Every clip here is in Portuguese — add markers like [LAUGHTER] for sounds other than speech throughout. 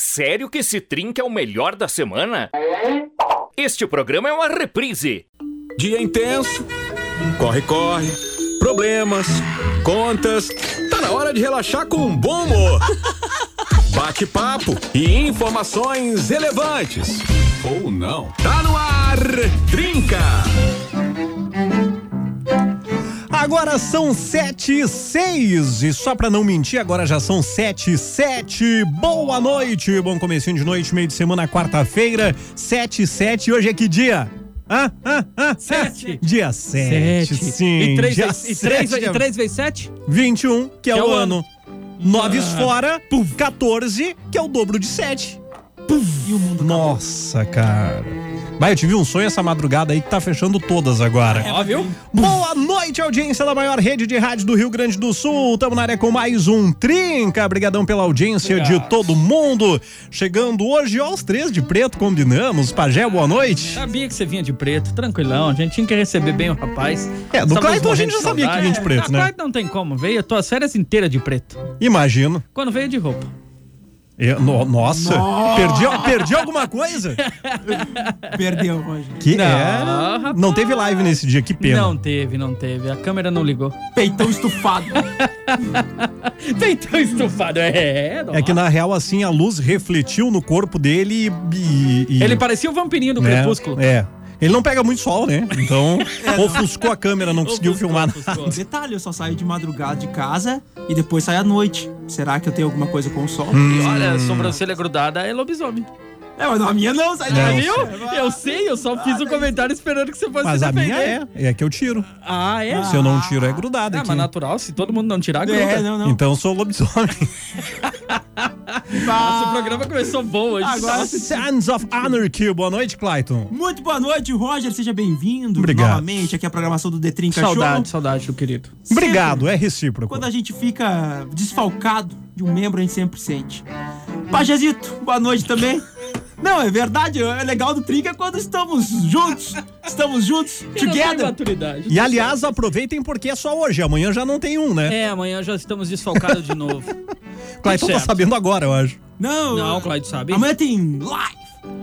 Sério que esse trinca é o melhor da semana? Este programa é uma reprise. Dia intenso, corre, corre, problemas, contas. Tá na hora de relaxar com um bom humor. [LAUGHS] Bate-papo e informações relevantes. Ou não. Tá no ar, Trinca! Agora são sete e seis e só pra não mentir, agora já são sete e sete. Boa noite, bom comecinho de noite, meio de semana, quarta-feira, sete e sete. Hoje é que dia? Hã? Hã? Hã? Sete. Dia sete, Sete. sim. E três, vezes, e três, sete e é três vezes sete? 21, que é, Que é o o ano. Noves fora, 14, que é o dobro de sete. E o mundo Nossa, cara. Vai, eu tive um sonho essa madrugada aí que tá fechando todas agora. Ó, viu? Boa noite, audiência da maior rede de rádio do Rio Grande do Sul. Tamo na área com mais um Trinca. Obrigadão pela audiência de todo mundo. Chegando hoje aos três de preto, combinamos. Pajé, boa noite. Sabia que você vinha de preto, tranquilão. A gente tinha que receber bem o rapaz. É, do Clayton a gente já sabia que vinha de preto, É, né? Clayton não tem como. Veio, tô as férias inteiras de preto. Imagino. Quando veio de roupa. Eu- no- nossa, perdi, perdi alguma coisa? Perdeu, Roger. Que Não, é. rapaz. Não teve live nesse dia, que pena. Não teve, não teve. A câmera não ligou. Peitão estufado. [LAUGHS] Peitão estufado. É, É que na real, assim, a luz refletiu no corpo dele e. e- e- Ele parecia o vampirinho do né? crepúsculo. É. Ele não pega muito sol, né? Então, [LAUGHS] É, ofuscou a câmera, não conseguiu Ofuscou, filmar ofuscou. nada. Detalhe, eu só saio de madrugada de casa e depois saio à noite. Será que eu tenho alguma coisa com o sol? Hum. E olha, a sobrancelha grudada é lobisomem. É, mas não, a minha não, sai daí. Viu? Eu sei, eu só fiz o comentário esperando que você fosse Mas a minha é. É que eu tiro. Ah, é? Se eu não tiro, é grudado Ah, aqui. mas natural, se todo mundo não tirar, gruda. É, não, não. Então eu sou lobisomem. [LAUGHS] Nossa, o programa começou bom hoje. Agora- Sons of Anarchy. Boa noite, Clayton. Muito boa noite, Roger. Seja bem-vindo Obrigado. novamente aqui à programação do Detrinca saudade, Show. saudade do querido. Obrigado, é recíproco. Quando a gente fica desfalcado de um membro, a gente sempre sente. Pajezito, boa noite também. Não, é verdade, é legal do Trinca quando estamos juntos. Estamos juntos, [LAUGHS] together. maturidade. E aliás, aproveitem porque é só hoje. Amanhã já não tem um, né? É, amanhã já estamos desfalcados de novo. [LAUGHS] Clayton tá certo. sabendo agora, eu acho. Não, Não, Clyde sabe. amanhã tem live.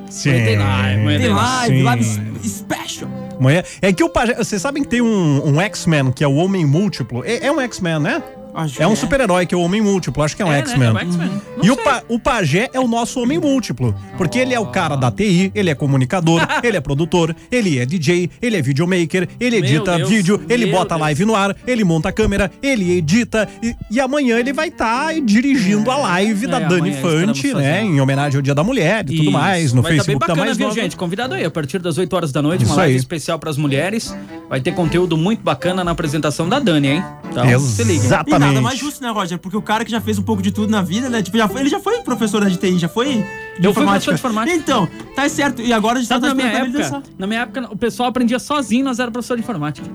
Sim. tem live, amanhã Tem live, Sim. live special. Amanhã. É que o Pajé. Vocês sabem que tem um, um X-Men, que é o Homem Múltiplo. É, é um X-Men, né? Acho É um super-herói que é o Homem Múltiplo. Acho que é um É, né? X-Men. É um X-Men. Não E o, pa, o Pajé é o nosso homem múltiplo. Porque ele é o cara da TI, ele é comunicador, [LAUGHS] ele é produtor, ele é DJ, ele é videomaker, ele edita Deus, vídeo, ele bota Deus. live no ar, ele monta a câmera, ele edita. E, e amanhã ele vai estar dirigindo a live da É, Dani Fante, né? Em homenagem ao Dia da Mulher e tudo Isso. mais. No Vai tá Facebook bem da bacana, Mais viu, Nova. gente? Convidado aí, a partir das 8 horas da noite, Isso uma live aí. especial pras mulheres. Vai ter conteúdo muito bacana na apresentação da Dani, hein? Então, se liga. Exatamente. nada mais justo, né, Roger? Porque o cara que já fez um pouco de tudo na vida, né? Tipo, já foi- ele já foi professor de TI, já foi. De Eu fui professor de informática. Então, tá certo. E agora a gente Sabe, tá na minha época, dançar. na minha época, o pessoal aprendia sozinho, nós era professor de informática.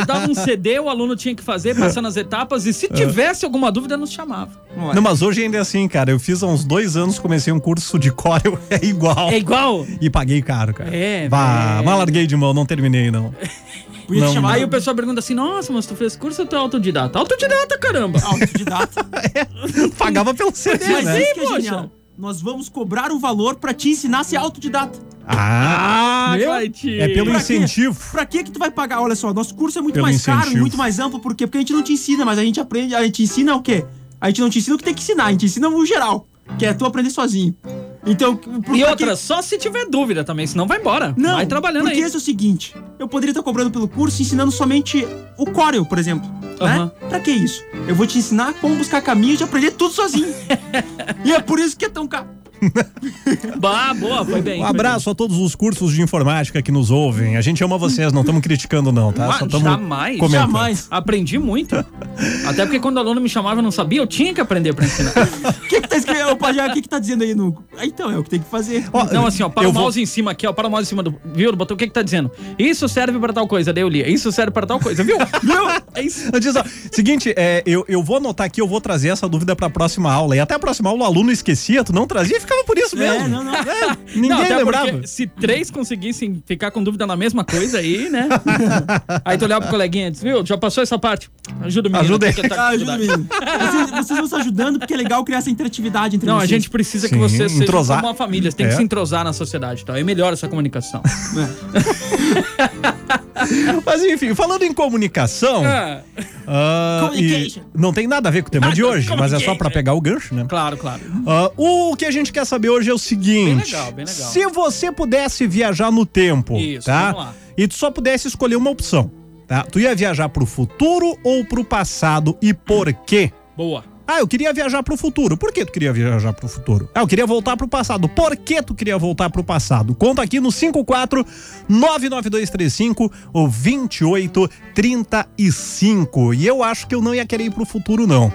Eu [LAUGHS] dava um CD, o aluno tinha que fazer, passando as etapas, e se tivesse alguma dúvida, nos chamava. Não, mas hoje ainda é assim, cara. Eu fiz há uns dois anos, comecei um curso de Corel, [LAUGHS] é igual. É igual? E paguei caro, cara. É, Bah, velho. mas larguei de mão, não terminei, não. [LAUGHS] Podia Não, te chamar Aí o pessoal pergunta assim, nossa, mas tu fez curso ou tu é autodidata? Autodidata, caramba! autodidata. [LAUGHS] Pagava pelo CD, Mas né? é poxa. genial. Nós vamos cobrar um valor pra te ensinar a ser autodidata. Ah, Ah, meu, é pelo Pra quê? incentivo. Pra que que tu vai pagar? Olha só, nosso curso é muito Pelo mais caro, incentivo. muito mais amplo. Por quê? Porque a gente não te ensina, mas a gente aprende. A gente ensina o quê? A gente não te ensina o que tem que ensinar, a gente ensina o geral. Que é tu aprender sozinho. Então, por- E outra, só se tiver dúvida também, senão vai embora. Não, vai trabalhando porque aí. esse é o seguinte, eu poderia estar cobrando pelo curso ensinando somente o Corel, por exemplo, Aham. né? Pra que isso? Eu vou te ensinar como buscar caminhos de aprender tudo sozinho. [LAUGHS] e é por isso que é tão caro. [LAUGHS] Bah, boa, foi bem. Um abraço a todos os cursos de informática que nos ouvem. A gente ama vocês, não estamos criticando, não, tá? Mas Só estamos jamais, comentando. Jamais. Aprendi muito. Até porque quando o aluno me chamava eu não sabia, eu tinha que aprender pra ensinar. [LAUGHS] O que que tá escrito? Ô, Pajé, o que que tá dizendo aí no... Ah, Então, é o que tem que fazer. Ó, Não, assim, ó, para o vou- mouse em cima aqui, ó, para o mouse em cima do. Viu? Botou o que que tá dizendo? Isso serve pra tal coisa, daí eu li. Isso serve pra tal coisa, viu? [LAUGHS] viu? É isso. Diz, ó, seguinte, é, eu, eu vou anotar aqui, eu vou trazer essa dúvida pra próxima aula. E até a próxima aula o aluno esquecia, tu não trazia e ficava por isso mesmo. É, não, não. É, ninguém Não, até lembrava. porque se três conseguissem ficar com dúvida na mesma coisa aí, né? [LAUGHS] aí tu olhava pro coleguinha e disse, viu, já passou essa parte. Ajuda o menino. Ajuda que ele. ele tá com Ah, ajuda, dificuldade." menino. Vocês, vocês vão se ajudando porque é legal criar essa interatividade entre Não, a vocês. gente precisa que Sim, vocês sejam entrosar. como uma família. Você tem É. que se entrosar na sociedade, tá? Aí melhora essa comunicação. [LAUGHS] [LAUGHS] Mas enfim, falando em comunicação. Ah, ah, e não tem nada a ver com o tema de hoje, mas é só pra Communication. pegar o gancho, né? claro, claro. Ah, o que a gente quer saber hoje é o seguinte: Bem legal, bem legal. se você pudesse viajar no tempo, Isso, tá? vamos lá. E tu só pudesse escolher uma opção, tá? Tu ia viajar pro futuro ou pro passado e por quê? Boa. Ah, eu queria viajar pro futuro. Por que tu queria viajar pro futuro? Ah, eu queria voltar pro passado. Por que tu queria voltar pro passado? Conta aqui no 54 99235 o 2835. E eu acho que eu não ia querer ir pro futuro não.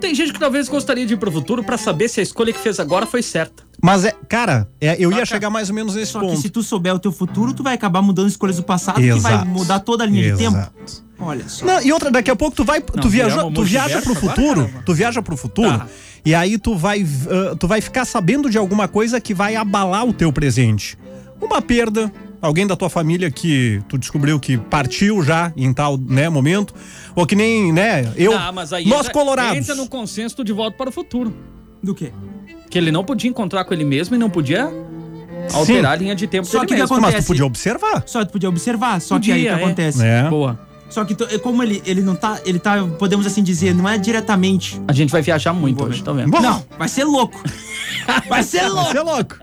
Tem gente que talvez gostaria de ir pro futuro pra saber se a escolha que fez agora foi certa. Mas é, cara, é, eu ia Saca? chegar mais ou menos nesse Só que ponto. se tu souber o teu futuro, tu vai acabar mudando escolhas do passado, que vai Exato. mudar toda a linha de tempo. Exato. Olha só. Não, e outra, daqui a pouco tu vai, tu Não, viaja, viramos tu viaja pro futuro, tu viaja pro futuro, Tá. e aí tu vai, ah, tu vai ficar sabendo de alguma coisa que vai abalar o teu presente. Uma perda, alguém da tua família que tu descobriu que partiu já em tal, né, momento, ou que nem, né, eu, Ah, mas aí nós entra- colorados. Entra no consenso de volta para o futuro. Do quê? Que ele não podia encontrar com ele mesmo e não podia alterar a linha de tempo Só que o que mesmo. Mas tu acontece? podia observar. Só tu podia observar, só que aí o que Podia, é. acontece? É. Boa. Só que tu- como ele, ele não tá, ele tá, podemos assim dizer, não é diretamente. A gente vai viajar muito hoje, tá vendo? Bom, Não, vai ser louco. [LAUGHS] Vai ser louco. Você é louco.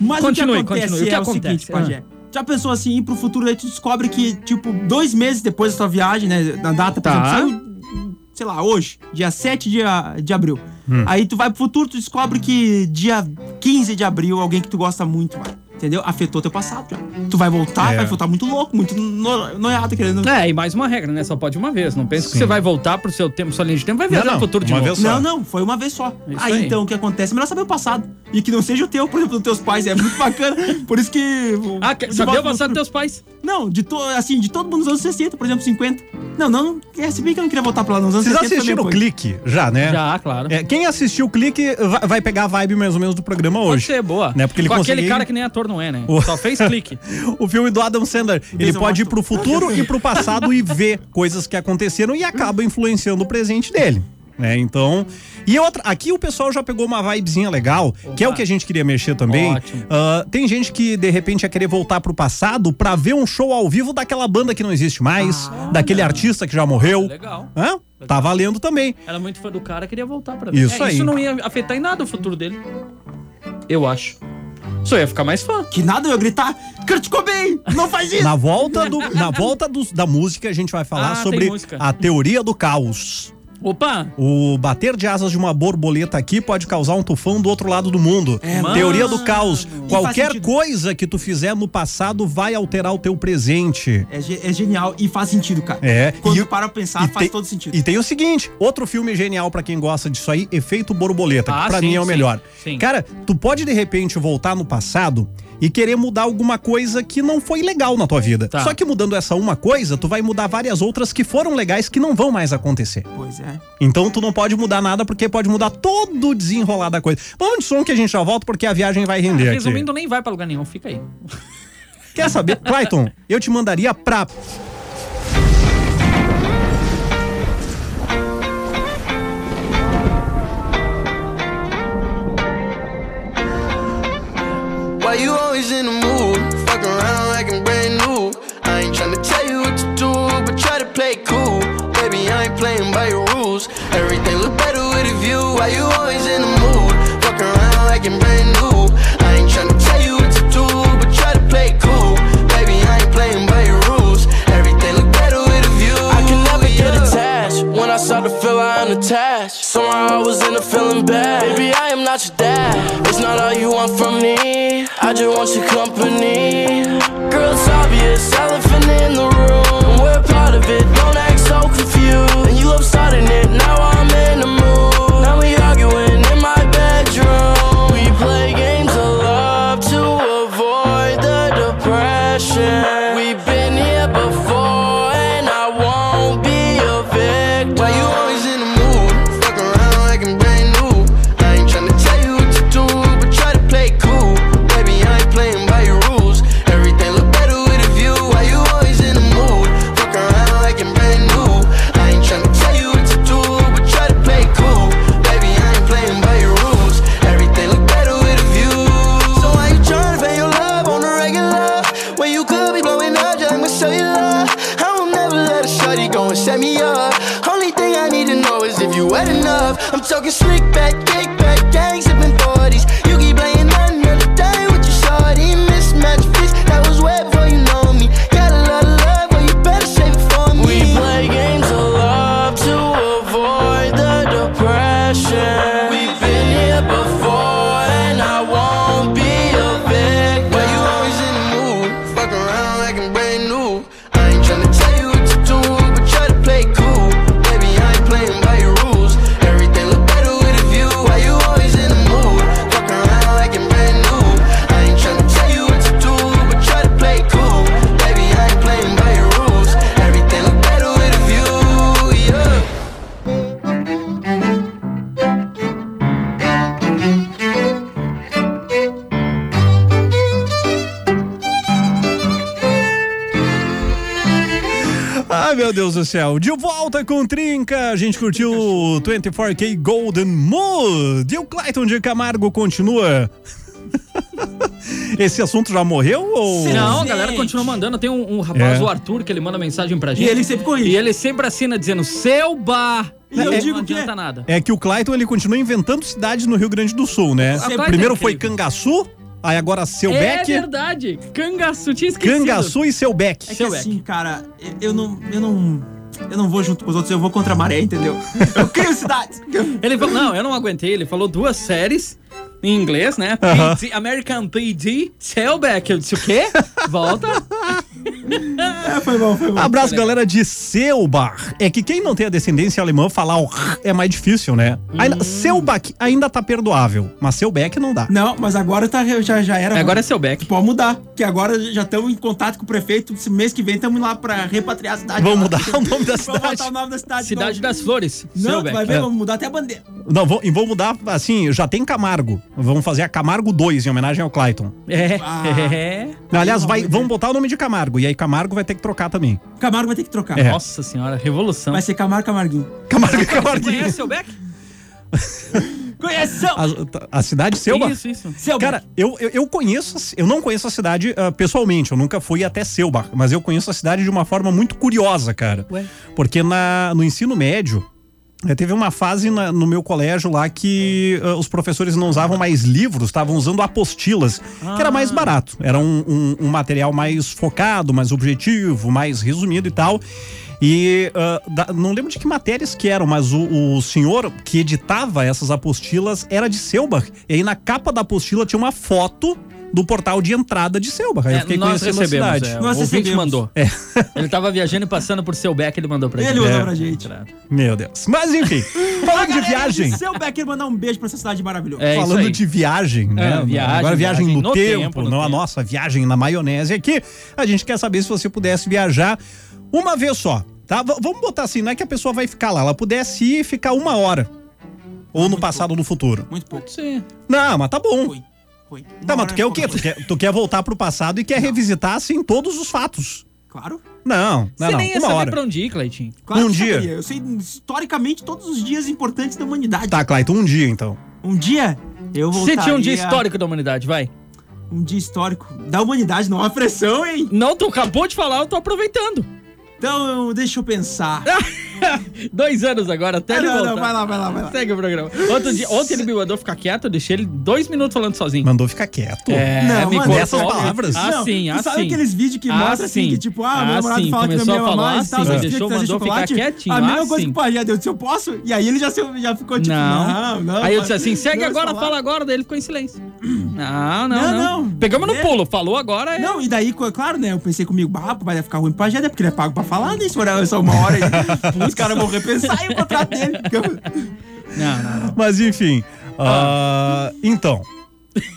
Mas Continue, o que acontece continue. O que é acontece? o seguinte, Pajé. Já pensou assim, ir pro futuro, aí tu descobre que, tipo, dois meses depois da tua viagem, né? Na data, por Tá. exemplo, saiu, sei lá, hoje, dia 7 de, de abril. Hum. Aí tu vai pro futuro, tu descobre que dia 15 de abril, alguém que tu gosta muito, vai. Entendeu? Afetou teu passado já. Tu vai voltar, É. vai voltar muito louco, muito no- noiado, querendo. É, e mais uma regra, né? Só pode uma vez. Não pensa que você vai voltar pro seu tempo, sua linha de tempo, vai viajar não, no futuro de uma novo. vez só. Não, não, foi uma vez só. Isso Aí, aí. então o que acontece? É melhor saber o passado. E que não seja o teu, por exemplo, dos teus pais. É muito bacana. Por isso que. Ah, quer de saber o passado dos teus pais? Não, de to, assim, de todo mundo nos anos 60, por exemplo, 50. Não, não, é, se bem que eu não queria voltar pra lá nos anos Vocês 60 assistiram o clique já, né? Já, claro. É, quem assistiu o clique vai, vai pegar a vibe mais ou menos do programa Pode hoje. ser, boa. Né? Porque ele Com aquele conseguiu- cara que nem ator não é, né? O- Só fez clique. [LAUGHS] O filme do Adam Sandler, ele pode ir pro futuro e pro passado e ver coisas que aconteceram e acaba influenciando o presente dele. Né? Então. E outra, aqui o pessoal já pegou uma vibezinha legal, que é o que a gente queria mexer também. Ótimo. Ah, tem gente que de repente ia querer voltar pro passado pra ver um show ao vivo daquela banda que não existe mais, daquele artista que já morreu. Legal. Hã? Tá valendo também. Era muito fã do cara, queria voltar pra ver. Isso É, aí. Isso não ia afetar em nada o futuro dele. Eu acho. Só ia ficar mais fã. Que nada, eu ia gritar, Kurt Cobain, não faz isso! Na volta, do, na volta dos- da música, a gente vai falar Ah, sobre a teoria do caos. Opa! O bater de asas de uma borboleta aqui pode causar um tufão do outro lado do mundo. É. Teoria do caos. E Qualquer coisa que tu fizer no passado vai alterar o teu presente. É, é genial e faz sentido, cara. É, Quando e- tu para pra pensar, faz tem- todo sentido. E tem o seguinte, outro filme genial pra quem gosta disso aí, Efeito Borboleta, que Ah, pra sim, mim é o sim, melhor. sim. Cara, tu pode de repente voltar no passado e querer mudar alguma coisa que não foi legal na tua vida. Tá. Só que mudando essa uma coisa, tu vai mudar várias outras que foram legais que não vão mais acontecer. Pois é. Então tu não pode mudar nada porque pode mudar todo o desenrolar da coisa. Vamos de som que a gente já volta porque a viagem vai render aqui. Resumindo, nem vai pra lugar nenhum, fica aí. Quer saber? Clayton, eu te mandaria pra I just want your company. Girl, it's obvious, elephant in the room. you wet enough? I'm talking slick back, kick back, gang sipping. Do céu. De volta com Trinca, a gente curtiu o 24K Golden Mood. E o Clayton de Camargo continua. [LAUGHS] Esse assunto já morreu ou. Não, a galera continua mandando. Tem um, um rapaz, É. o Arthur, que ele manda mensagem pra gente. E ele sempre corrige. E ele sempre assina dizendo, seu bar. E eu não digo que adianta é- nada. É que o Clayton ele continua inventando cidades no Rio Grande do Sul, né? Primeiro é foi incrível. Cangaçu, aí agora seu É Beck. verdade. Cangaçu, tinha esquecido. Cangaçu e seu Beck. É que Seu Beck. assim, cara, eu- não. Eu não. Eu não vou junto com os outros, eu vou contra a maré, entendeu? [LAUGHS] Eu crio cidades. Ele falou, não, eu não aguentei. Ele falou duas séries em inglês, né? Aham. PD, American PD, Sailback. Eu disse, o quê? Volta. [LAUGHS] É, foi bom, foi bom. Abraço, galera de Selbach. É que quem não tem a descendência alemã, falar o r é mais difícil, né? Ainda, Selbach ainda tá perdoável, mas Selbeck não dá. Não, mas agora tá, já, já era. Agora é Sailback. Pode mudar, que agora já estamos em contato com o prefeito. Esse mês que vem estamos lá pra repatriar a cidade. Vamos lá. mudar [LAUGHS] o nome da Vamos cidade. botar o nome da cidade. Cidade não. das Flores. Não, tu Sailback. vai ver, É. vamos mudar até a bandeira. Não, vou, e vou mudar, assim, já tem Camargo. Vamos fazer a Camargo 2 em homenagem ao Clayton. É. Ah. [LAUGHS] é. Aliás, vai, vamos vamos botar o nome de Camargo. E aí Camargo vai ter que trocar também. Camargo vai ter que trocar. É. Nossa senhora, revolução. Vai ser Camargo Camarguinho. Camargo e Você Camarguinho. conhece Sailback? [LAUGHS] Conhece? A, a cidade Selbach? Isso, isso. Seu Cara, eu, eu, eu conheço, eu não conheço a cidade ah, pessoalmente, eu nunca fui até Selbach, mas eu conheço a cidade de uma forma muito curiosa, cara. Ué? Porque na, no ensino médio, eh, teve uma fase na- no meu colégio lá que ah, os professores não usavam mais livros, estavam usando apostilas, que era mais barato. Era um, um- um material mais focado, mais objetivo, mais resumido e tal. E ah, da- não lembro de que matérias que eram, mas o, o senhor que editava essas apostilas era de Selbach. E aí na capa da apostila tinha uma foto do portal de entrada de Selbach. Aí eu É, fiquei nós conhecendo recebemos, a cidade. é, Nós o recebemos. mandou. [LAUGHS] Ele tava viajando e passando por seu Beck, ele mandou pra Ele gente. mandou É. pra gente. Meu Deus. Mas enfim, [LAUGHS] falando de viagem. Seu Becker mandar um beijo pra essa cidade maravilhosa. É Falando de viagem, né? É, viagem, Agora viagem, viagem no, no tempo, tempo, no não a tempo. nossa viagem na maionese aqui. A gente quer saber se você pudesse viajar uma vez só, tá? V- vamos botar assim, não é que a pessoa vai ficar lá, ela pudesse ir e ficar uma hora. Ou no passado ou no futuro. Muito pouco. Sim. Não, mas tá bom. Foi. Foi. Tá, mas tu quer o é quê? Tu quer, tu quer voltar pro passado e quer revisitar, assim, todos os fatos. Claro. Não, não, Você não. nem ia Uma saber hora. pra onde ir, Cleitinho. claro Um dia. Eu sei historicamente todos os dias importantes da humanidade. Tá, Clayton, um dia então. Um dia eu Você voltaria... tinha um dia histórico da humanidade, vai. Um dia histórico da humanidade, não há pressão, hein? Não, tu acabou de falar, eu tô aproveitando. Então, deixa eu pensar. [LAUGHS] Dois anos agora, até Ah, ele não, voltar. não, vai lá, vai lá, vai lá. Segue o programa. Outro dia, ontem ele me mandou ficar quieto, eu deixei ele dois minutos falando sozinho. Mandou ficar quieto. É, Não, me mano, cortou. essas palavras? Ah, Não, sim, tu ah, sabe aqueles vídeos que Ah, mostram assim, sim. que tipo, ah, meu namorado sim, fala que não me ama falar mais, tal, assim, só deixou, mandou ficar quietinho, A mesma coisa sim. que o pajé deu, disse, eu posso? E aí ele já, se- já ficou tipo, Não. não, não. Aí eu disse assim, segue agora, falar. fala agora, daí ele ficou em silêncio. [CLEARS THROAT] Não, não, Não. Pegamos no É. pulo, falou agora. É... Não, e daí, claro, né? Eu pensei comigo, bah, vai ficar ruim pro pajé, né? Porque ele é pago pra falar? Se for só uma hora, aí, [LAUGHS] os caras vão repensar o contrato dele. não, não, não. Mas enfim. ah, então,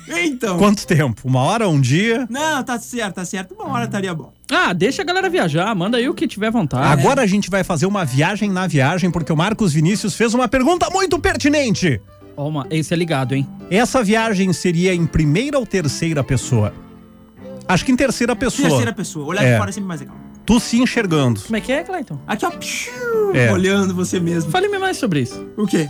Então. quanto tempo? Uma hora, um dia? Não, tá certo, tá certo. Uma hora estaria bom. Ah, deixa a galera viajar, manda aí o que tiver vontade. Agora a gente vai fazer uma viagem na viagem, porque o Marcos Vinícius fez uma pergunta muito pertinente. Ó, uma- esse é ligado, hein? Essa viagem seria em primeira ou terceira pessoa? Acho que em terceira pessoa. Terceira pessoa. Olhar É. de fora é sempre mais legal. Tu se enxergando. Como é que é, Clayton? Aqui, ó. É. Olhando você mesmo. Fale-me mais sobre isso. O quê?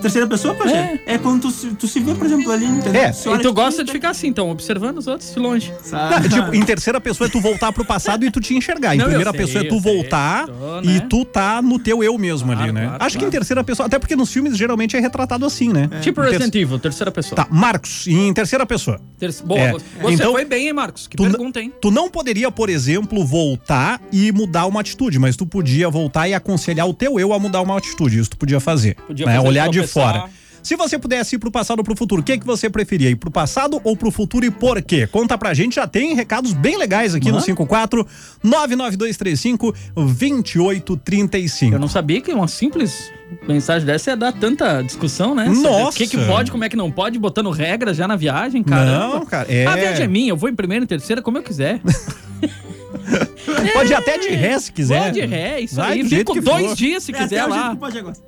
Terceira pessoa, pajé? É. quando tu, se- tu se vê, por exemplo, ali, entendeu? É, E tu gosta de tá- ficar assim, então, observando os outros de longe. Sabe? Tipo, em terceira pessoa é tu voltar pro passado e tu te enxergar. Em Não, eu primeira sei, pessoa é tu eu sei. voltar Tô, e né? tu tá no teu eu mesmo ali, Claro, né? claro, Acho que em claro. terceira pessoa, até porque nos filmes geralmente é retratado assim, né? Tipo Em ter- Resident Evil, terceira pessoa. Tá, Marcos, em terceira pessoa. Terce- Boa, É. você Então, foi bem, hein, Marcos? Que tu n- pergunta, hein? Tu não poderia, por exemplo, voltar e mudar uma atitude, mas tu podia voltar e aconselhar o teu eu a mudar uma atitude. Isso tu podia fazer. Podia né? fazer Olhar de. Fora. Se você pudesse ir pro passado ou pro futuro, o que, que você preferia? Ir pro passado ou pro futuro e por quê? Conta pra gente, já tem recados bem legais aqui no Mano. 54 99235 2835. Eu não sabia que uma simples mensagem dessa ia dar tanta discussão, né? Nossa! O que, que pode, como é que não pode, botando regras já na viagem, cara. Não, cara, é- A viagem é minha, eu vou em primeira e terceira como eu quiser. [LAUGHS] [LAUGHS] Pode ir até de ré se quiser. Vou de ré, isso Vai aí. do jeito Fico que dois for. dias se É até quiser o jeito lá. que pajé gosta.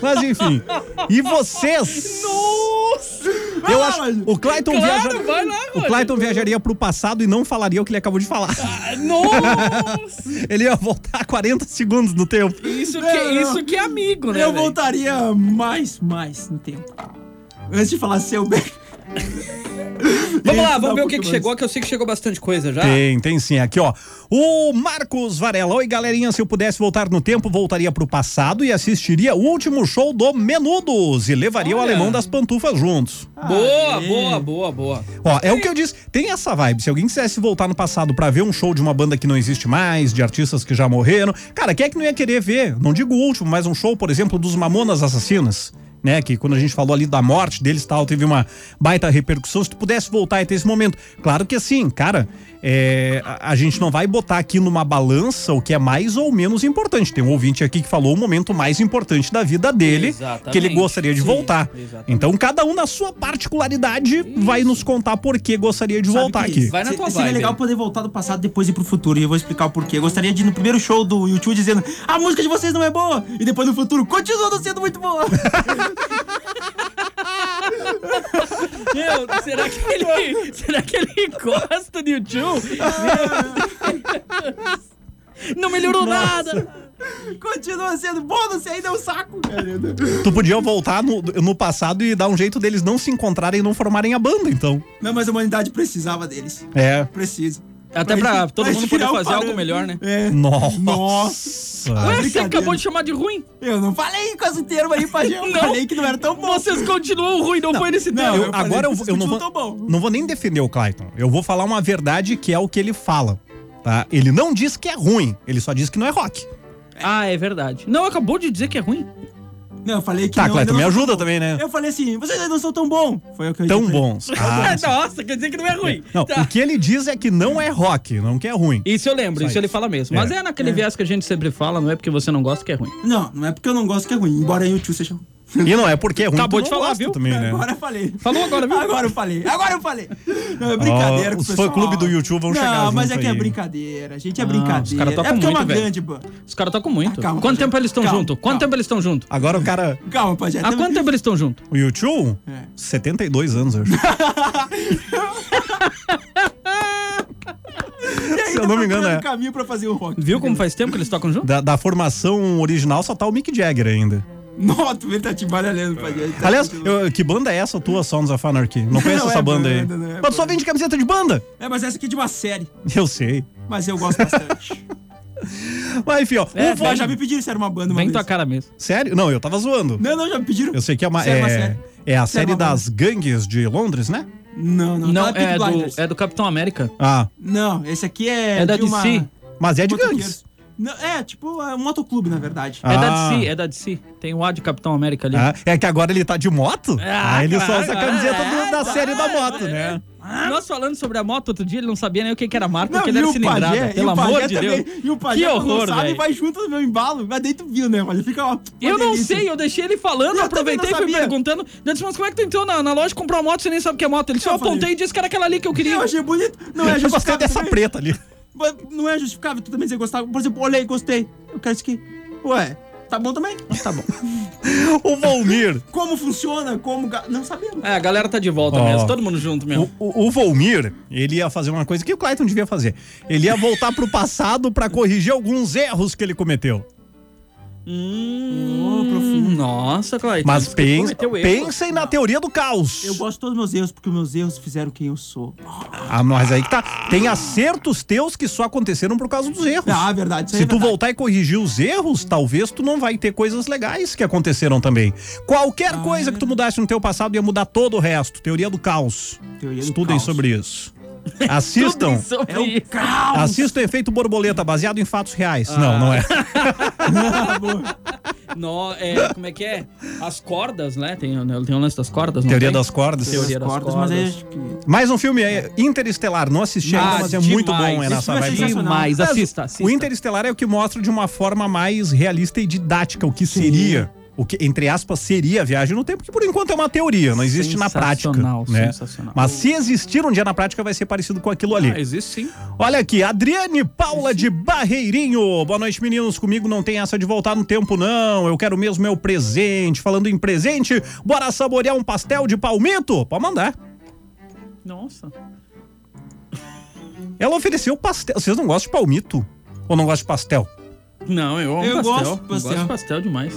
Mas enfim. E vocês? Eu acho. O Clayton Claro, viaja- vai lá, O Roger. Clayton viajaria pro passado e não falaria o que ele acabou de falar. Ah, Nossa! [LAUGHS] Ele ia voltar 40 segundos no tempo. Isso que, Não, não. isso que é amigo, né? Eu velho? voltaria mais, mais no tempo. Antes de falar seu bem. [LAUGHS] Vamos lá, vamos ver um o que, que chegou, que eu sei que chegou bastante coisa já. Tem, tem sim. Aqui, ó. O Marcos Varela. Oi, galerinha. Se eu pudesse voltar no tempo, voltaria pro passado e assistiria o último show do Menudos e levaria o Olha. alemão das pantufas juntos. Boa, Aê. boa, boa, boa. Ó, é o que eu disse. Tem essa vibe. Se alguém quisesse voltar no passado pra ver um show de uma banda que não existe mais, de artistas que já morreram, cara, quem é que não ia querer ver? Não digo o último, mas um show, por exemplo, dos Mamonas Assassinas. Né, que quando a gente falou ali da morte deles tal, teve uma baita repercussão. Se tu pudesse voltar e ter esse momento. Claro que assim, cara, é, a, a gente não vai botar aqui numa balança o que é mais ou menos importante. Tem um ouvinte aqui que falou o momento mais importante da vida dele, Exatamente. que ele gostaria de Sim, voltar. exatamente. Então, cada um na sua particularidade vai nos contar por que gostaria de Sabe voltar que aqui. Vai na se- tua Seria legal poder voltar do passado depois ir pro futuro. E eu vou explicar o porquê. Eu gostaria de ir no primeiro show do YouTube dizendo a música de vocês não é boa. E depois no futuro, continua não sendo muito boa. [LAUGHS] Meu, será que ele. será que ele gosta de YouTube? Não melhorou nada. continua sendo bom, você ainda é um saco. Tu podia voltar no, no passado e dar um jeito deles não se encontrarem e não formarem a banda, então. Não, mas a humanidade precisava deles. É. Precisa. Até Vai- pra todo mundo poder fazer algo melhor, né? É. Nossa. Nossa. Ué, você acabou de chamar de ruim? Eu não falei com esse termo aí, Pajé. Eu [LAUGHS] Não. falei que não era tão bom. Vocês continuam ruim, não, foi nesse não, tempo. Eu- agora eu, eu não, vou, não vou nem defender o Clayton. Eu vou falar uma verdade que é o que ele fala. Tá? Ele não diz que é ruim, ele só diz que não é rock. Ah, é verdade. Não, acabou de dizer que é ruim. Não, eu falei que Tá, não, ainda me ajuda também, né? Eu falei assim, vocês não são tão bom. Foi o que eu Tão bons. Ah. [LAUGHS] Nossa, quer dizer que não é ruim. não, Tá. o que ele diz é que não é rock, não que é ruim. Isso eu lembro, Só isso ele isso. fala mesmo. Mas é, naquele viés que a gente sempre fala, não é porque você não gosta que é ruim. Não, não é porque eu não gosto que é ruim, embora o YouTube seja ruim. E não é porque é ruim. Acabou de falar, viu? Também, né? Agora eu falei. Falou agora, viu? Agora eu falei. Agora eu falei. Não, é brincadeira Ó, com o os pessoal. fã-clube do YouTube vão não, chegar Não, mas é que é brincadeira. Gente, é Ah, os brincadeira. caras tocam é porque é uma muito, velho. grande banda. Os caras tocam muito. Ah, calma, quanto tempo eles estão Calma, juntos? Quanto tempo eles estão juntos? Agora o cara. Calma, Pajé. Há quanto tempo eles estão juntos? O YouTube? É. 72 anos, eu acho. [LAUGHS] Se eu não me engano, é. caminho pra fazer o rock. Viu como faz tempo que eles tocam juntos? Da, da formação original só tá o Mick Jagger ainda. [LAUGHS] Nossa, tu vê, tá te baralhando, Pajé. Tá Aliás, eu- que banda é essa tua, Sons of Anarchy? Não conheço Não essa é banda, aí. banda, não é Mas tu só banda. vende camiseta de banda? É, mas essa aqui é de uma série. Eu sei. Mas eu gosto bastante. [LAUGHS] Mas enfim, ó. É, Vo- já me pediram se era uma banda uma vez. tua cara mesmo. Sério? Não, eu tava zoando. Não, não, já me pediram. Eu sei que é uma. Isso era uma É, série. é a era série uma das gangues de Londres, né? Não, não. Não, Peaky é do, é do Capitão América. Ah. Não, esse aqui é. É da de uma... DC. Mas é de gangues. Não, é, tipo, é um motoclube, na verdade. É da Ah. DC, é da DC. Tem o A de Capitão América ali. Ah, é que agora ele tá de moto? Ah, Ah, ele só claro, usa a camiseta do- é, da tá, série da é, moto, é. né? Nós falando sobre a moto outro dia, ele não sabia nem o que, que era marca, Não, porque ele era cilindrada. Pelo o amor de também, Deus. E o Pajé, Que quando não horror, sabe, velho. vai junto no meu embalo. Mas daí tu viu, né? Mas fica, ó. uma Eu não delícia. sei, eu deixei ele falando, Eu eu aproveitei e também fui não sabia. perguntando. Eu disse, mas como é que tu entrou na, na loja e comprou uma moto, você nem sabe o que é moto? Ele só Eu apontei falei. e disse que era aquela ali que eu queria. Eu achei bonito. Não é Eu gostei justificável. dessa também. preta ali. Mas Não é justificável tu também dizer gostar. Por exemplo, olhei, gostei. Eu quero isso aqui. Ué, tá bom também? Tá bom. [LAUGHS] O Volmir. Como funciona, como... ga- Não sabemos. É, a galera tá de volta Ó. mesmo, todo mundo junto mesmo. O, o, o Volmir, ele ia fazer uma coisa que o Clayton devia fazer. Ele ia voltar pro passado pra corrigir alguns erros que ele cometeu. Hum, Oh, profundo. Nossa, Clayton. Mas pense, pensem na teoria do caos. Eu gosto de todos os meus erros, porque os meus erros fizeram quem eu sou. Ah, mas aí que tá. Tem acertos teus que só aconteceram por causa dos erros. Ah, verdade. Se é tu verdade. voltar e corrigir os erros, talvez tu não vai ter coisas legais que aconteceram também. Qualquer Ah, coisa que tu mudasse no teu passado ia mudar todo o resto. Teoria do caos. Teoria do Estudem caos. sobre isso. [LAUGHS] Assistam. É o isso. caos. Assistam Efeito Borboleta, baseado em fatos reais. Ah. Não, não é. [LAUGHS] No, é, como é que é? As cordas, né? Tem, tem um lance das cordas, não Teoria tem? das cordas. Teoria das cordas, cordas. mas que... Mais um filme é Interestelar. Não assisti ainda, Ah, mas é muito demais. bom. É nessa é vibe. Demais, assista, assista. O Interestelar é o que mostra de uma forma mais realista e didática o que seria o que, entre aspas, seria a viagem no tempo, que por enquanto é uma teoria, não existe na prática. Sensacional, Né? sensacional. Mas se existir um dia na prática, vai ser parecido com aquilo ali. Ah, existe sim. Olha aqui, Adriane Paula de Barreirinho. Boa noite, meninos. Comigo não tem essa de voltar no tempo, não. Eu quero mesmo meu presente. Falando em presente, bora saborear um pastel de palmito? Pode mandar. Nossa. Ela ofereceu pastel. Vocês não gostam de palmito? Ou não gostam de pastel? Não, eu amo Eu pastel. gosto de Eu pastel. gosto de pastel demais.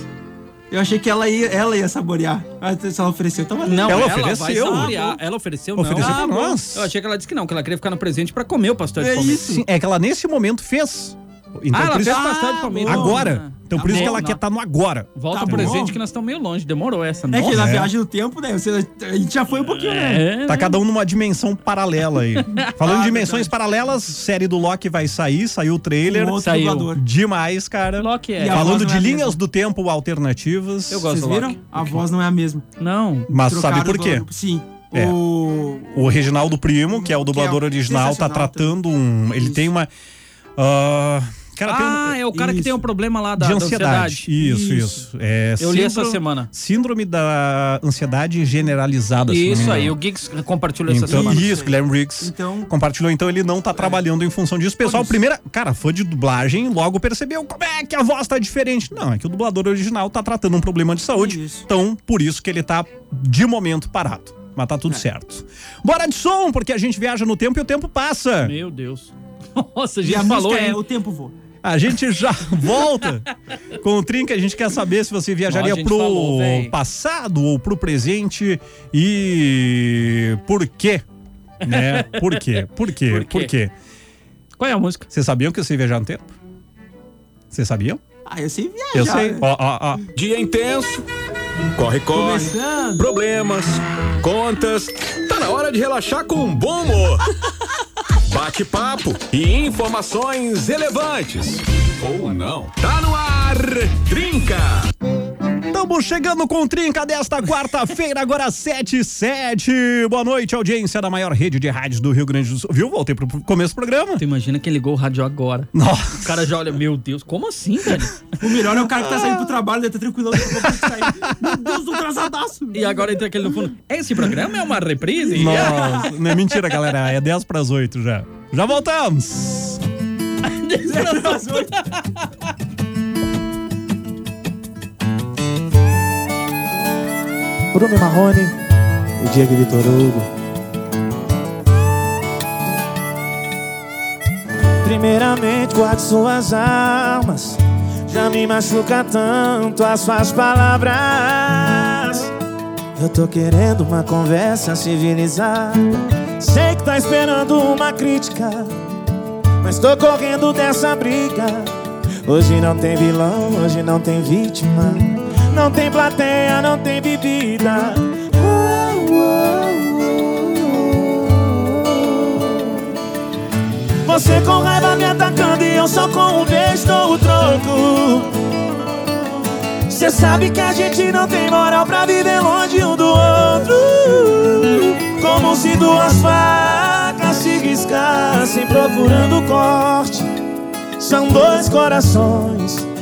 Eu achei que ela ia, ela ia saborear. Ah, se ela ofereceu, então valeu. Não, Ela ela, vai ofereceu. saborear. Ela ofereceu, não. Ofereceu pra Ah, nós. Eu achei que ela disse que não, que ela queria ficar no presente pra comer o pastel de É palmito. isso. Sim, é que ela nesse momento fez. Então, ah, ela por isso fez palmito. agora. Então por Tá isso que bom, ela não. quer estar no agora. Volta Tá o presente bom. que nós estamos meio longe. Demorou essa. É que na É. viagem no tempo, né? Você, a gente já foi um pouquinho, né? É, Tá né? cada um numa dimensão paralela aí. [LAUGHS] Falando Ah, de dimensões verdade. paralelas, série do Loki vai sair, saiu o trailer. Um saiu. dublador. Demais, cara. Loki é. E Falando de é linhas mesma. do tempo alternativas. Eu gosto Vocês do viram? Loki. A voz não é a mesma. Não. Mas sabe Trocaram por o quê? dublador. Sim. É. O... O Reginaldo Primo, que é o dublador é original, tá sensacional tratando um. Ele Isso. tem uma. ah, cara, tem um. Ah, é o cara que Isso. tem um problema lá da, de da ansiedade. Isso, isso. Isso. É, Eu li essa semana. Síndrome da ansiedade generalizada. Isso aí, o Geeks compartilhou essa Então, semana. isso, Guilherme Riggs Então- compartilhou. Então ele não tá trabalhando em função disso. Pessoal, primeira, cara, fã de dublagem, logo percebeu como é que a voz tá diferente. Não, é que o dublador original tá tratando um problema de saúde. Isso. Então, por isso que ele tá de momento parado. Mas tá É. tudo certo. Bora de som, porque a gente viaja no tempo e o tempo passa. Meu Deus. [LAUGHS] Nossa, a E gente a falou, é hein? O Tempo Voa. A gente já volta com o Trinca. A gente quer saber se você viajaria gente pro falou, passado ou pro presente e por quê? Né? Por quê? Por quê? Por quê? Por quê? Qual é a música? Vocês sabiam que eu sei viajar no tempo? Vocês sabiam? Ah, eu sei viajar. Eu sei. Ó, ó, ó. Dia intenso. Corre, corre. Começando. Problemas, contas. Tá na hora de relaxar com um bom humor. [LAUGHS] Bate-papo e informações relevantes. Ou não. Tá no ar. Trinca. Estamos chegando com o Trinca desta quarta-feira, agora 7 e 7. Boa noite, audiência da maior rede de rádios do Rio Grande do Sul. Viu? Voltei pro começo do programa. Tu imagina que ligou o rádio agora. Nossa. O cara já olha, meu Deus, como assim, velho? O melhor é o cara que tá saindo pro trabalho, deve tá tranquilão. Meu Deus, um atrasadaço. E agora entra aquele no fundo. Esse programa é uma reprise? Nossa, não é mentira, galera. É 10 para as 8 já. Já voltamos. [LAUGHS] Bruno Marrone e Diego Vitor Hugo. Primeiramente, guarde suas armas. Já me machuca tanto as suas palavras. Eu tô querendo uma conversa civilizada. Sei que tá esperando uma crítica. Mas tô correndo dessa briga. Hoje não tem vilão, hoje não tem vítima. Não tem plateia, não tem bebida. Você com raiva me atacando e eu só com um beijo dou o troco. Cê sabe que a gente não tem moral pra viver longe um do outro. Como se duas facas se riscassem procurando corte. São dois corações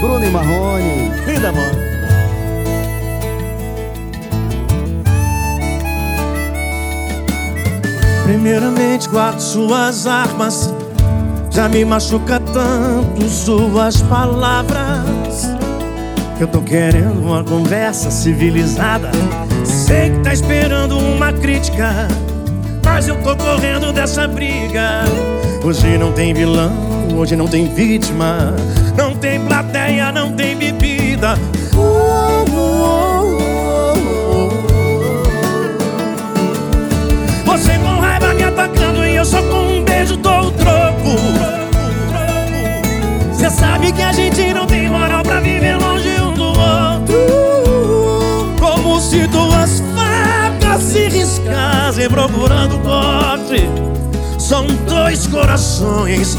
Bruno e Marrone. Linda, mano. Primeiramente, guarde suas armas. Já me machuca tanto suas palavras. Eu tô querendo uma conversa civilizada. Sei que tá esperando uma crítica. Mas eu tô correndo dessa briga. Hoje não tem vilão, hoje não tem vítima. Não tem plateia, não tem bebida. Você com raiva me atacando tá e eu só com um beijo dou o troco. Você sabe que a gente não tem moral pra viver longe um do outro. Como se duas facas se riscassem procurando corte. São dois corações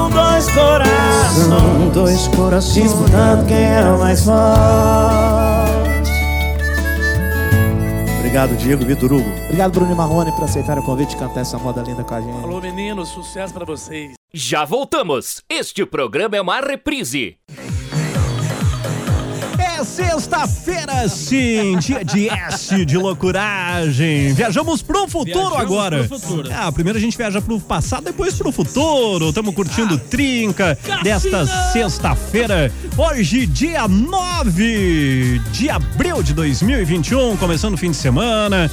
dois corações. São dois corações disputando quem é o mais forte. Obrigado, Diego Vitor Hugo. Obrigado, Bruno Marrone, por aceitar o convite de cantar essa moda linda com a gente. Alô, meninos, sucesso pra vocês. Já voltamos. Este programa é uma reprise. Sexta-feira, sim, dia de S de loucuragem. Viajamos pro futuro Viajamos agora. pro futuro. Ah, primeiro a gente viaja pro passado, depois pro futuro. Estamos curtindo Trinca desta sexta-feira. Hoje, dia 9 de abril de 2021, começando o fim de semana.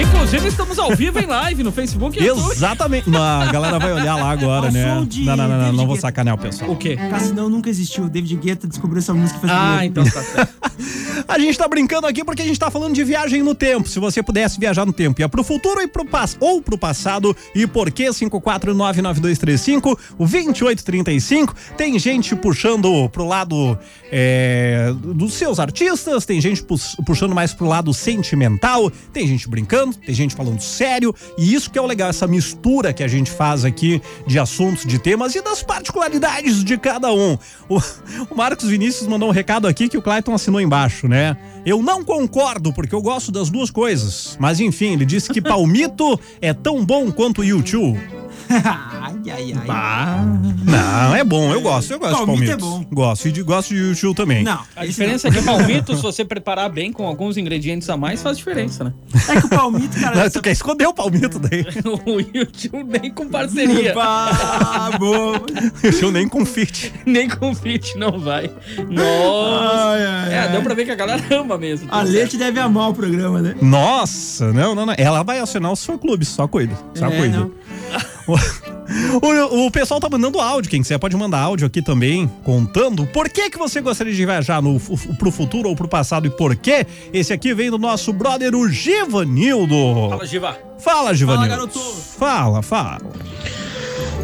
Inclusive, estamos ao vivo em live no Facebook e. Exatamente. Mas a galera vai olhar lá agora, né? de Não, não, não, não, não vou sacanear o pessoal. O quê? Cassinão nunca existiu. O David Guetta descobriu essa música fez Ah, então tá certo. [LAUGHS] [LAUGHS] A gente tá brincando aqui porque a gente tá falando de viagem no tempo. Se você pudesse viajar no tempo, ia pro futuro e pro pas ou pro passado. E por que 5499235 o 2835? Tem gente puxando pro lado é, dos seus artistas, tem gente puxando mais pro lado sentimental, tem gente brincando, tem gente falando sério. E isso que é o legal, essa mistura que a gente faz aqui de assuntos, de temas e das particularidades de cada um. O, [LAUGHS] o Marcos Vinícius mandou um recado aqui que o Clayton assinou embaixo, né? Eu não concordo, porque eu gosto das duas coisas. Mas enfim, ele disse que Palmito [LAUGHS] é tão bom quanto YouTube. [LAUGHS] ai, ai, ai. Ah, não, é bom, eu gosto, eu gosto Palmito de é Palmitos. bom. Gosto, e de, gosto de YouTube também. Não, A diferença é que o palmito, se você preparar bem com alguns ingredientes a mais, faz diferença, né? não. É que o palmito, cara. Não, tu quer esconder o Palmito daí. [LAUGHS] O YouTube nem com parceria. Ah, boa. O show nem com fit. nem com fit não vai. Nossa. Ai, ai, É, ai. deu pra ver que a galera ama mesmo. A Leite deve amar o programa, né? Nossa, não, não, não. Ela vai acionar o seu clube, só cuida. Só É, cuida. não. [LAUGHS] O, o pessoal tá mandando áudio, quem quiser pode mandar áudio aqui também, contando por que que você gostaria de viajar no, pro futuro ou pro passado e por quê. Esse aqui vem do nosso brother, o Givanildo. Fala, Giva. Fala, Givanildo. garoto. Fala, fala.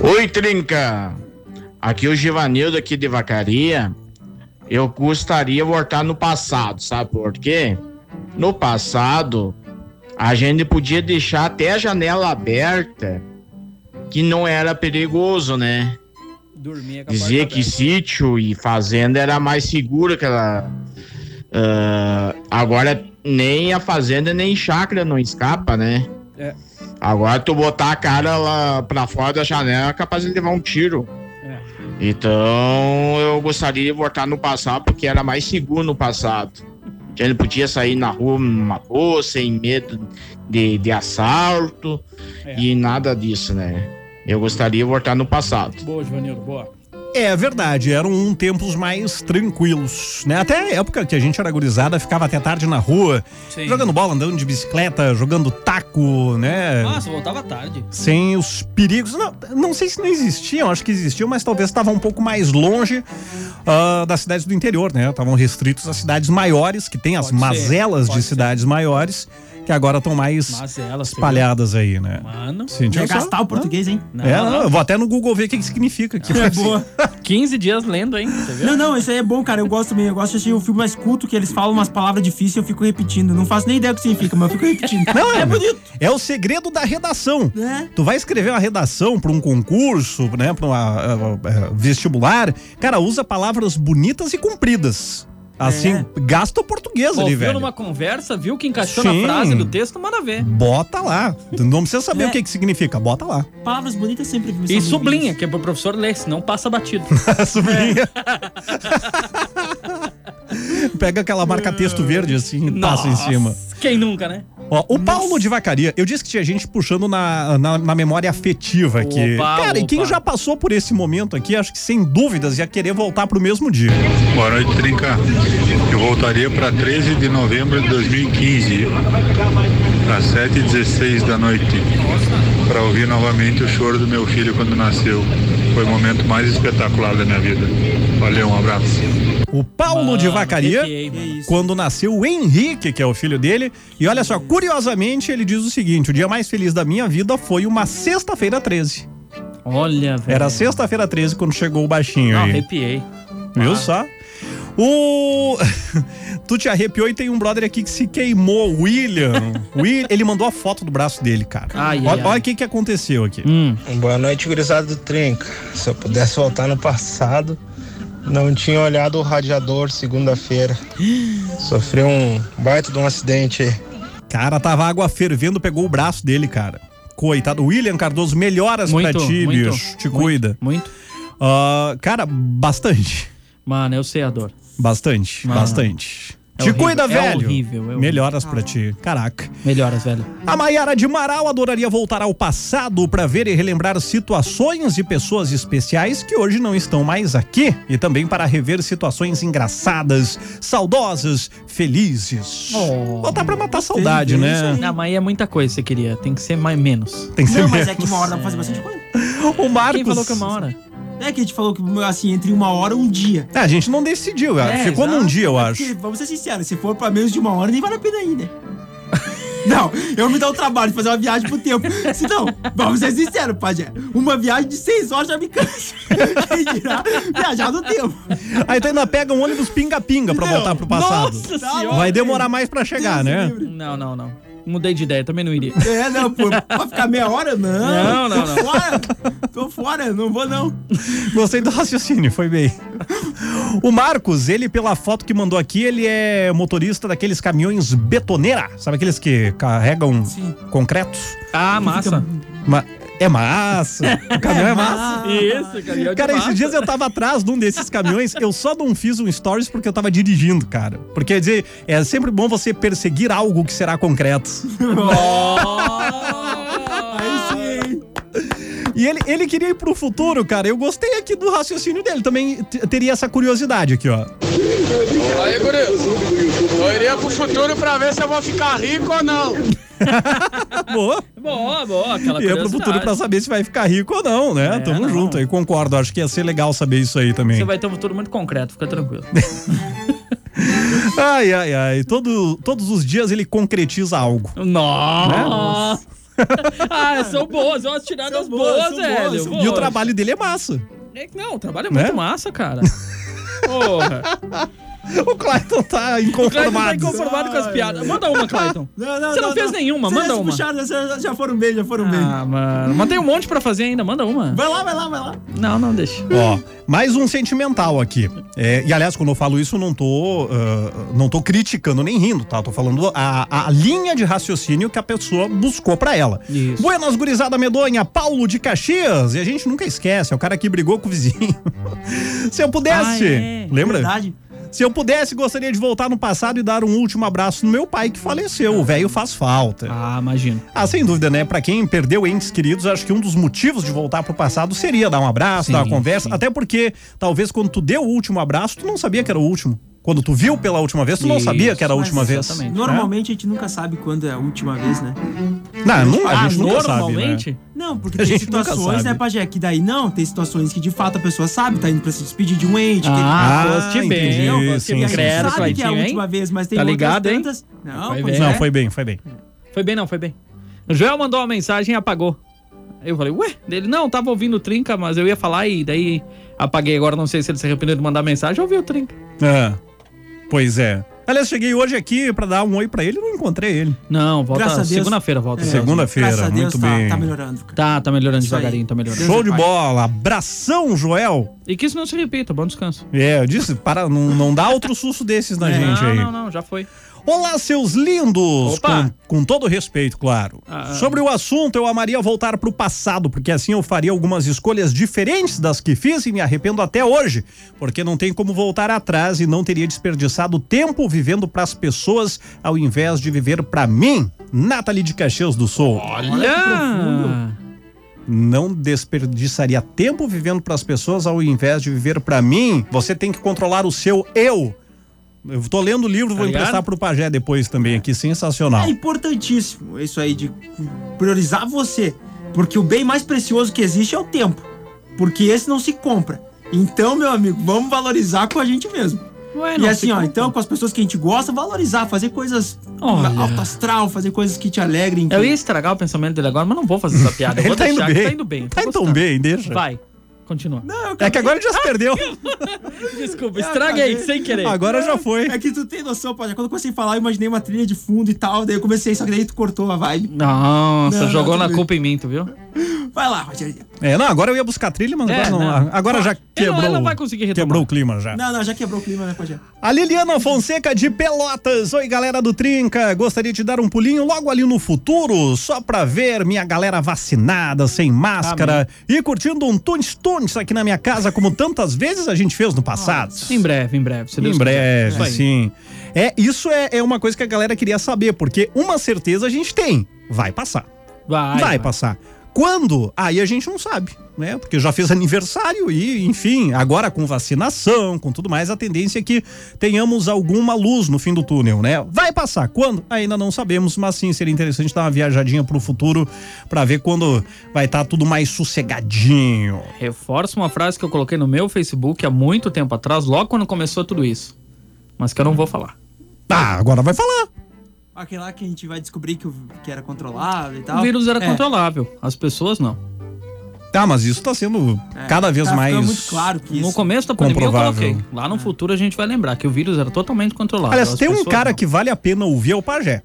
Oi, Trinca! Aqui é o Givanildo aqui de Vacaria. Eu gostaria de voltar no passado, sabe por quê? No passado, a gente podia deixar até a janela aberta, que não era perigoso, né? Dizia que sítio e fazenda era mais seguro que ela. Ah, agora nem a fazenda nem chácara não escapa, né? É. Agora tu botar a cara lá pra fora da janela é capaz de levar um tiro. É. Então eu gostaria de voltar no passado porque era mais seguro no passado. A gente podia sair na rua numa boa, sem medo de, de assalto É. e nada disso, né? Eu gostaria de voltar no passado. Boa, Givanildo, boa. É verdade, eram um tempos mais tranquilos, né? Até a época que a gente era gurizada, ficava até tarde na rua, Sim. jogando bola, andando de bicicleta, jogando taco, né? Nossa, voltava tarde. sem os perigos. Não, não sei se não existiam, acho que existiam, mas talvez estavam um pouco mais longe ah, das cidades do interior, né? Estavam restritos às cidades maiores, que tem as Pode ser, mazelas de pode ser. cidades maiores, que agora estão mais Mazelas, espalhadas aí, né? Mano. Só- gastar o português, hein? Não, É, não, não, eu vou até no Google ver o que, que significa aqui. É boa. 15 dias lendo, hein? Você viu? Não, não, isso aí é bom, cara. Eu gosto também. Eu gosto de assistir um filme mais culto que eles falam umas palavras difíceis e eu fico repetindo. Não faço nem ideia do que significa, mas eu fico repetindo. Não, é, é bonito. É o segredo da redação. É. Tu vai escrever uma redação para um concurso, né, para uma eh, vestibular, cara, usa palavras bonitas e compridas. Assim, É. gasta o português ali, Ouviu velho. numa conversa, viu que encaixou Sim. na frase do texto, manda ver. Bota lá. Não precisa saber É. o que que significa, bota lá. Palavras bonitas sempre E sublinha, que é pro professor ler, senão passa batido. [LAUGHS] Sublinha. [LAUGHS] Pega aquela marca-texto [LAUGHS] verde assim e passa em cima. Quem nunca, né? Ó, o Paulo de Vacaria, eu disse que tinha gente puxando na, na, na memória afetiva aqui. Opa, Cara, e quem opa. já passou por esse momento aqui, acho que sem dúvidas ia querer voltar pro mesmo dia. Boa noite, Trinca. Eu voltaria para 13 de novembro de 2015. às 7h16 da noite, para ouvir novamente o choro do meu filho quando nasceu. Foi o momento mais espetacular da minha vida. Valeu, um abraço. O Paulo de Vacaria, quando nasceu o Henrique, que é o filho dele. E olha só, curiosamente, ele diz o seguinte: o dia mais feliz da minha vida foi uma sexta-feira 13. Olha, velho. Era sexta-feira 13 quando chegou o baixinho Não, aí. arrepiei. Viu só? O. [LAUGHS] tu te arrepiou e tem um brother aqui que se queimou, William. [LAUGHS] Will... Ele mandou a foto do braço dele, cara. Ai, ai, olha o que, que aconteceu aqui. Hum. Boa noite, gurizada do Trinca. Se eu pudesse voltar no passado, não tinha olhado o radiador segunda-feira. [GASPS] Sofri um baita de um acidente aí. Cara, tava água fervendo, pegou o braço dele, cara. Coitado. William Cardoso, melhoras pra Muito, ti, muito, bicho. Te cuida. Muito. Ah, cara, bastante. Mano, eu sei a dor. Bastante, Mano. bastante. É Te horrível, cuida, é velho. horrível, é horrível. Melhoras pra ti. Caraca. Melhoras, velho. A Maiara de Marau adoraria voltar ao passado para ver e relembrar situações e pessoas especiais que hoje não estão mais aqui e também para rever situações engraçadas, saudosas, felizes. Voltar pra matar saudade, né? Não, mas aí é muita coisa que você queria. Tem que ser mais menos. Tem que ser Não, mas é menos. que uma hora dá pra fazer bastante coisa. [LAUGHS] O Marcos. Quem falou que é uma hora? É que a gente falou que, assim, entre uma hora e um dia. É, a gente não decidiu, É, ficou num exato, dia, eu mas acho. vamos ser sinceros, se for pra menos de uma hora, nem vale a pena né? [LAUGHS] Não, eu me dou o trabalho de fazer uma viagem pro tempo. Se não, vamos ser sinceros, Pajé. Uma viagem de seis horas já me cansa. [LAUGHS] Quem dirá viajar no tempo. Aí tu ainda pega um ônibus pinga-pinga pra Não. voltar pro passado. Nossa Tá senhora. Vai demorar mais pra chegar, né? Não, não, não. Mudei de ideia, também não iria. É, não, pô, pra ficar meia hora, não. Não, não, Tô não. fora, tô fora, não vou não. Gostei do raciocínio, foi bem. O Marcos, ele, pela foto que mandou aqui, ele é motorista daqueles caminhões betoneira. Sabe aqueles que carregam concretos? Ah, massa. Ma- é massa. O caminhão é massa. Isso, caminhão de Cara, esses massa. dias eu tava atrás de um desses caminhões, eu só não fiz um stories porque eu tava dirigindo, cara. Porque, quer dizer, é sempre bom você perseguir algo que será concreto. [LAUGHS] Aí sim. E ele, ele queria ir pro futuro, cara. Eu gostei aqui do raciocínio dele. Também teria essa curiosidade aqui, ó. Aí, guri, eu iria pro futuro pra ver se eu vou ficar rico ou não. [LAUGHS] Boa. Boa, boa. Aquela Ia pro curiosidade. futuro pra saber se vai ficar rico ou não, né? É, Tamo não. junto aí, concordo. Acho que ia ser legal saber isso aí também. Você vai ter um futuro muito concreto, fica tranquilo. [LAUGHS] Ai, ai, ai. Todo, todos os dias ele concretiza algo. Nossa! [LAUGHS] ah, são boas, são as tiradas boas, boas, são velho. boas, E o trabalho dele é massa. É Não, o trabalho é Né? muito massa, cara. Porra. [LAUGHS] O Clayton tá O Clayton tá inconformado. inconformado com as piadas. Manda uma, Clayton. Não, não, Você não, fez nenhuma, manda uma. Puxaram, já, foram bem, já foram bem. Ah, mano. Mas tem um monte pra fazer ainda, manda uma. Vai lá, vai lá, vai lá. Não, não, deixa. Ó, mais um sentimental aqui. É, e aliás, quando eu falo isso, eu não tô, ah, não tô criticando nem rindo, tá? Eu tô falando a, a linha de raciocínio que a pessoa buscou pra ela. Isso. Buenas, gurizada medonha, Paulo de Caxias. E a gente nunca esquece, é o cara que brigou com o vizinho. [LAUGHS] Se eu pudesse, Ah, é. lembra? Verdade. Se eu pudesse, gostaria de voltar no passado e dar um último abraço no meu pai que faleceu. O velho faz falta. Ah, imagino. Ah, sem dúvida, né? Pra quem perdeu entes queridos, acho que um dos motivos de voltar pro passado seria dar um abraço, Sim, dar uma conversa. sim. Até porque, talvez, quando tu deu o último abraço, tu não sabia que era o último. Quando tu viu pela última vez, tu não Isso, sabia que era a Mas, última vez. exatamente. Normalmente a gente nunca sabe quando é a última vez, né? Não, não, a Ah, gente nunca sabe, né? normalmente? Não, porque A tem gente nunca situações, sabe. né, Pajé, que daí não, tem situações que de fato a pessoa sabe, tá indo pra se despedir de um ente. que Ah, Ah, foste entendi, bem, sim, foste sim. ele credo, sabe que é a Claitinho, hein? última vez, mas tem Tá outras ligado, hein? tantas. Não, Foi pois bem. é. Não, foi bem, foi bem. Foi bem, não, foi bem. O Joel mandou uma mensagem e apagou. Aí eu falei, ué? Ele, não, tava ouvindo o Trinca, mas eu ia falar e daí apaguei. Agora não sei se ele se arrependeu de mandar mensagem ou ouviu o Trinca. É. Pois é. Aliás, cheguei hoje aqui pra dar um oi pra ele e não encontrei ele. Não, volta segunda-feira, volta. É, Segunda-feira, muito tá, bem. tá melhorando. cara. Tá, tá melhorando Isso aí. devagarinho, tá melhorando. Show é de pai. bola. Abração, Joel. E que isso não se repita, bom descanso. É, eu disse, para, não, não dá outro susto desses na É. gente não, aí. não, não, já foi. Olá, seus lindos! Opa! Com, com todo respeito, claro. Ah. Sobre o assunto, eu amaria voltar pro passado, porque assim eu faria algumas escolhas diferentes das que fiz e me arrependo até hoje, porque não tem como voltar atrás e não teria desperdiçado tempo vivendo pras pessoas ao invés de viver pra mim. Nathalie de Caxias do Sul. Olha! Não desperdiçaria tempo vivendo pras pessoas ao invés de viver pra mim. Você tem que controlar o seu eu. Eu tô lendo o livro, vou Tá ligado? emprestar pro Pajé depois também aqui, sensacional. É importantíssimo isso aí de priorizar você. Porque o bem mais precioso que existe é o tempo. Porque esse não se compra. Então, meu amigo, vamos valorizar com a gente mesmo. Ué, e não assim, ó, compra. então com as pessoas que a gente gosta, valorizar, fazer coisas Olha. alto astral, fazer coisas que te alegrem. que- Eu ia estragar o pensamento dele agora, mas não vou fazer essa [LAUGHS] piada. Eu Ele vou tá indo deixar que bem. tá indo bem. tô Tá indo bem, deixa. Vai, continua. É que agora ele já se perdeu. [LAUGHS] Desculpa, estraguei, sem querer. Agora já foi. É que tu tem noção, pode. Quando eu comecei a falar, eu imaginei uma trilha de fundo e tal. Daí eu comecei, só que daí tu cortou a vibe. Nossa, Não, jogou não, na culpa em mim, tu viu? Vai lá, Rogério. É, não, agora eu ia buscar trilha, mas É, agora não. não. Agora já não- quebrou. ele não vai conseguir retomar. Quebrou o clima já. Não, não, já quebrou o clima, né, Rogério? A Liliana Fonseca de Pelotas. Oi, galera do Trinca. Gostaria de dar um pulinho logo ali no futuro, só pra ver minha galera vacinada, sem máscara e curtindo um Tunes Tunes aqui na minha casa, como tantas vezes a gente fez no passado. Em breve, em breve. Em quiser. breve, aí. sim. É, isso é, é uma coisa que a galera queria saber, porque uma certeza a gente tem: vai passar. Vai, vai vai. passar. Quando? Aí a gente não sabe, né? Porque já fez [LAUGHS] aniversário e, enfim, agora com vacinação, com tudo mais, a tendência é que tenhamos alguma luz no fim do túnel, né? Vai passar. Quando? Ainda não sabemos, mas sim, seria interessante dar uma viajadinha pro futuro pra ver quando vai estar tudo mais sossegadinho. Reforço uma frase que eu coloquei no meu Facebook há muito tempo atrás, logo quando começou tudo isso. Mas que eu não vou falar. Tá, agora vai falar. Aquele lá que a gente vai descobrir que, o- que era controlado e tal. O vírus era É. controlável, as pessoas não. Tá, mas isso tá sendo É, cada vez tá mais. muito claro que No isso- começo da pandemia eu coloquei. Lá no futuro a gente vai lembrar que o vírus era totalmente controlável. Aliás, tem um cara não. que vale a pena ouvir é o Pajé.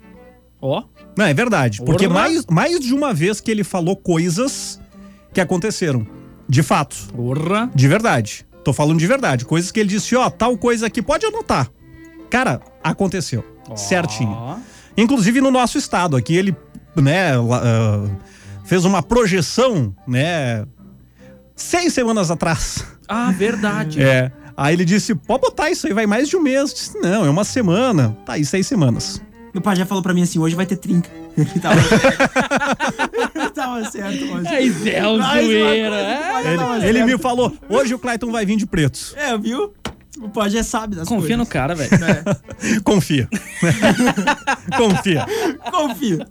Ó. Não, é verdade. Porque Orra. mais, mais de uma vez que ele falou coisas que aconteceram. De fato. Porra. De verdade. Tô falando de verdade. Coisas que ele disse, ó, tal coisa aqui, pode anotar. Cara, aconteceu. Certinho. Inclusive no nosso estado aqui, ele, né, ah, fez uma projeção, né, seis semanas atrás. Ah, verdade. É. Aí ele disse, pode botar isso aí, vai mais de um mês. Eu disse, não, é uma semana. Tá aí, seis semanas. Meu pai já falou pra mim assim, hoje vai ter trinca. [LAUGHS] Ele tava, Ele [LAUGHS] tava certo hoje. É, Zé, o zoeira, coisa é? Ele, ele me falou, hoje o Clayton vai vir de preto. É, viu? O Pajé sabe das Confia no coisas. cara, velho. [LAUGHS] Confia. [LAUGHS] Confia. Confia.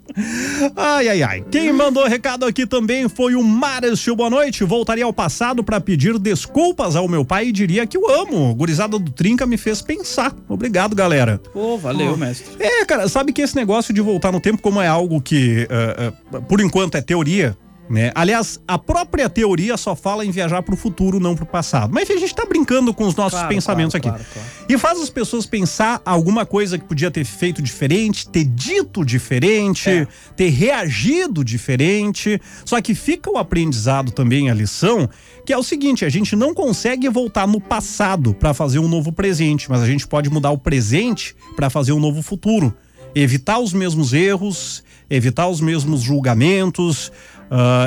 Ai, ai, ai. Quem mandou recado aqui também foi o Márcio. Boa noite. Voltaria ao passado pra pedir desculpas ao meu pai e diria que o amo. Gurizada do Trinca me fez pensar. Obrigado, galera. Pô, valeu, mestre. É, cara, sabe que esse negócio de voltar no tempo, como é algo que, ah, ah, por enquanto, é teoria, né? Aliás, a própria teoria só fala em viajar pro futuro, não pro passado. Mas enfim, a gente tá brincando com os nossos Claro, pensamentos claro, aqui. claro, E faz as pessoas pensar alguma coisa que podia ter feito diferente, ter dito diferente, É. ter reagido diferente. Só que fica o aprendizado também, a lição, que é o seguinte: a gente não consegue voltar no passado para fazer um novo presente, mas a gente pode mudar o presente para fazer um novo futuro. Evitar os mesmos erros, evitar os mesmos julgamentos,